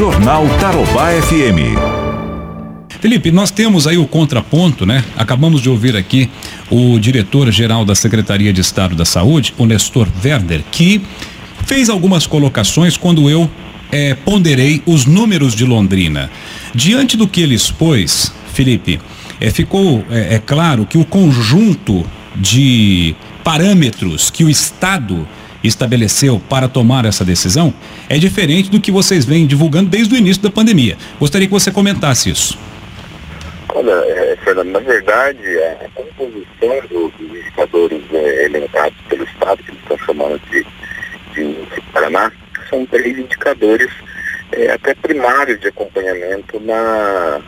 Jornal Tarobá FM. Felipe, nós temos aí o contraponto, né? Acabamos de ouvir aqui o diretor-geral da Secretaria de Estado da Saúde, o Nestor Werder, que fez algumas colocações quando eu eh, ponderei os números de Londrina. Diante do que ele expôs, Felipe, eh, ficou é claro que o conjunto de parâmetros que o Estado estabeleceu para tomar essa decisão é diferente do que vocês vêm divulgando desde o início da pandemia. Gostaria que você comentasse isso. Olha, é, Fernando, na verdade, a composição dos indicadores é, elencados pelo Estado, que eles estão chamando de, de Paraná, são três indicadores é, até primários de acompanhamento na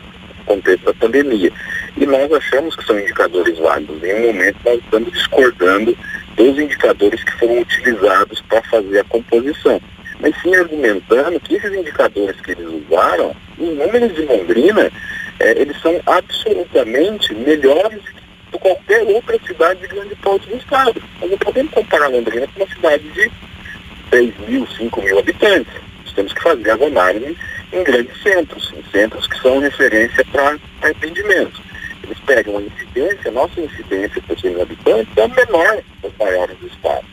contexto da pandemia. E nós achamos que são indicadores válidos. Em um momento nós estamos discordando dos indicadores que foram utilizados para fazer a composição. Mas sim argumentando que esses indicadores que eles usaram, os números de Londrina, eh, eles são absolutamente melhores que qualquer outra cidade de grande porte do estado. Nós não podemos comparar Londrina com uma cidade de 3 mil, 5 mil habitantes. Nós temos que fazer as análises em grandes centros, em centros que são referência para atendimento. Eles pegam a incidência, nossa incidência por 100 habitantes é menor das maiores do estado.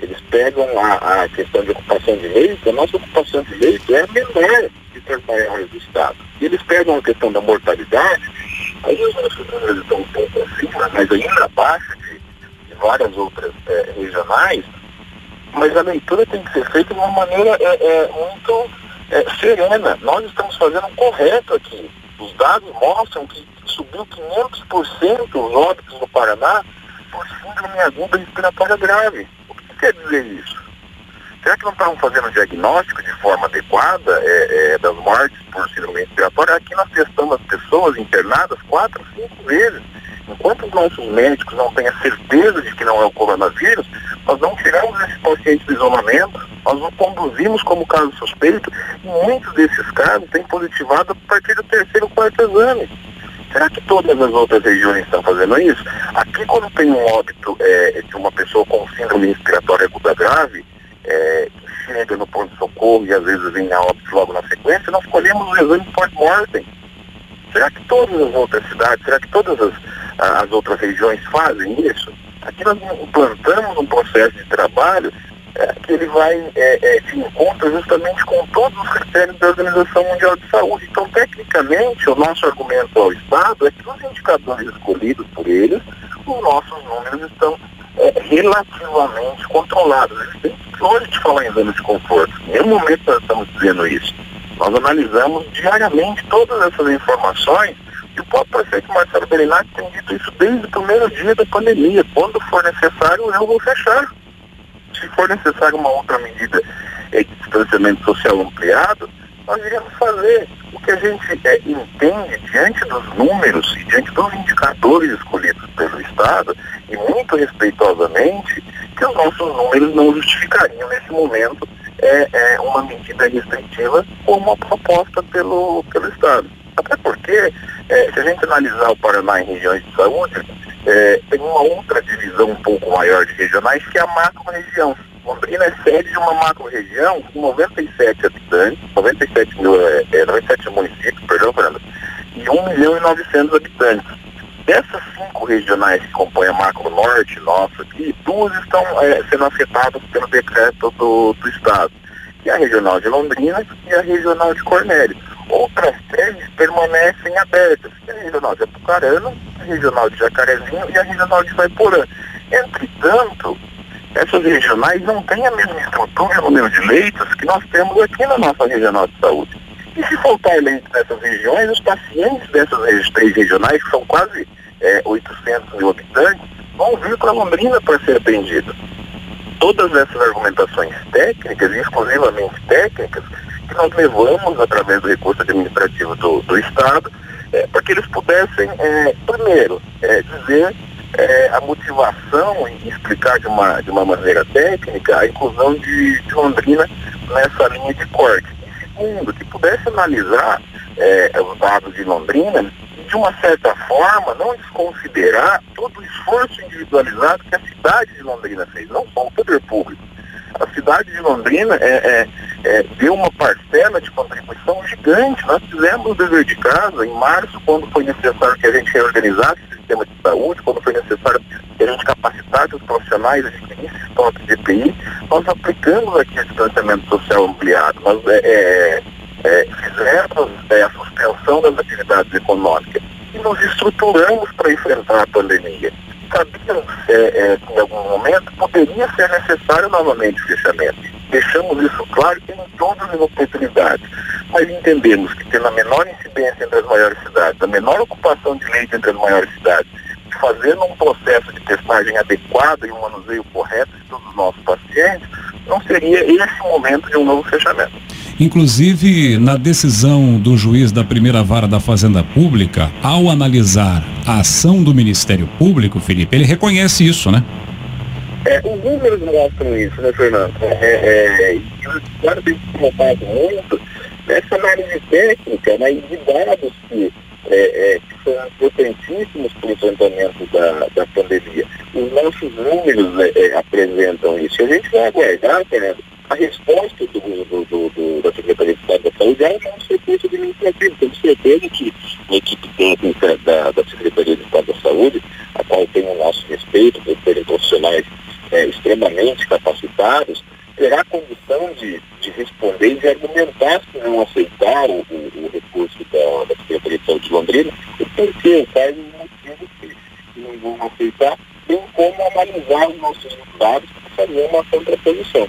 Eles pegam a, a questão de ocupação de leito, a nossa ocupação de leito é menor de as maiores do estado. E eles pegam a questão da mortalidade, aí os nossos números estão um pouco acima, mas ainda abaixo de, de várias outras é, regionais, mas a leitura tem que ser feita de uma maneira é, é, muito serena. Nós estamos fazendo um correto aqui. Os dados mostram que subiu 500% os óbitos no Paraná por síndrome aguda respiratória grave. O que quer dizer isso? Será que não estamos fazendo o diagnóstico de forma adequada é, é, das mortes por síndrome respiratória? Aqui nós testamos as pessoas internadas quatro, cinco vezes. Enquanto os nossos médicos não têm a certeza de que não é o coronavírus, nós não tiramos esse paciente do isolamento, nós o conduzimos como caso suspeito, e muitos desses casos têm positivado a partir do terceiro, quarto exame. Será que todas as outras regiões estão fazendo isso? Aqui, quando tem um óbito é, de uma pessoa com síndrome respiratória aguda grave, é, que chega no pronto-socorro e às vezes vem a óbito logo na sequência, nós colhemos o exame pós-mortem. Será que todas as outras cidades, será que todas as, as outras regiões fazem isso? Aqui nós implantamos um processo de trabalho é, que ele vai é, é, de encontro justamente com todos os critérios da Organização Mundial de Saúde. Então, tecnicamente, o nosso argumento ao Estado é que os indicadores escolhidos por eles, os nossos números estão é, relativamente controlados. Hoje de falar em exame de conforto. Em nenhum momento nós estamos dizendo isso. Nós analisamos diariamente todas essas informações e o próprio prefeito Marcelo Belinati tem dito isso desde o primeiro dia da pandemia. Quando for necessário, eu vou fechar se for necessário uma outra medida é, de distanciamento social ampliado, nós iremos fazer. O que a gente é, entende diante dos números e diante dos indicadores escolhidos pelo Estado, e muito respeitosamente, que os nossos números não justificariam nesse momento é, é, uma medida restritiva como proposta pelo, pelo Estado. Até porque, é, se a gente analisar o Paraná em regiões de saúde, é, tem uma outra divisão um pouco maior de regionais, que é a macro-região. Londrina é sede de uma macro-região com 97 habitantes, 97, mil, é, 97 é, municípios, perdão, Fernando, e 1 milhão e 900 habitantes. Dessas cinco regionais que compõem a macro norte nossa aqui, duas estão é, sendo afetadas pelo decreto do, do Estado, que é a regional de Londrina e a regional de Cornélio. Outras três permanecem abertas, é a regional de Apucarana, a regional de Jacarezinho e a regional de Vaiporã. Entretanto, essas regionais não têm a mesma estrutura e número de leitos que nós temos aqui na nossa regional de saúde. E se faltar leitos nessas regiões, os pacientes dessas três regionais, que são quase é, 800 mil habitantes, vão vir para Londrina para ser atendidos. Todas essas argumentações técnicas, exclusivamente técnicas, que nós levamos através do recurso administrativo do, do Estado, é, para que eles pudessem, é, primeiro, é, dizer é, a motivação e explicar de uma, de uma maneira técnica a inclusão de, de Londrina nessa linha de corte. Segundo, que pudesse analisar é, os dados de Londrina e, de uma certa forma, não desconsiderar todo o esforço individualizado que a cidade de Londrina fez, não só o poder público. A cidade de Londrina é, é, deu uma parcela de Nós fizemos o dever de casa em março, quando foi necessário que a gente reorganizasse o sistema de saúde, quando foi necessário que a gente capacitasse os profissionais, adquirisse estoque de EPI. Nós aplicamos aqui o distanciamento social ampliado. Nós é, é, é fizemos é, a suspensão das atividades econômicas e nos estruturamos para enfrentar a pandemia. Sabíamos é, é, que em algum momento poderia ser necessário novamente o fechamento. Deixamos isso claro em todas as oportunidades. Mas entendemos que tendo a menor incidência entre as maiores cidades, a menor ocupação de leite entre as maiores cidades, fazendo um processo de testagem adequado e um manuseio correto de todos os nossos pacientes, não seria esse momento de um novo fechamento. Inclusive, na decisão do juiz da primeira vara da Fazenda Pública, ao analisar a ação do Ministério Público, Felipe, ele reconhece isso, né? É, os números mostram isso, né, Fernando? É, é, e agora tem colocado muito nessa análise técnica, né, de dados que, é, é, que são potentíssimos para o enfrentamento da, da pandemia. Os nossos números é, é, apresentam isso. E a gente vai aguardar, Fernando, a resposta do, do, do, do, da Secretaria de Estado da Saúde é um recurso administrativo. Tenho certeza que a equipe técnica da, da Secretaria de Estado da Saúde, a qual tem o nosso respeito por terem profissionais é, extremamente capacitados, terá condição de, de responder e de argumentar se não aceitar o, o, o recurso da, da, Secretaria de Saúde de Londrina, e por que, quais os motivos que não vão aceitar, bem como analisar os nossos dados para fazer uma contraposição.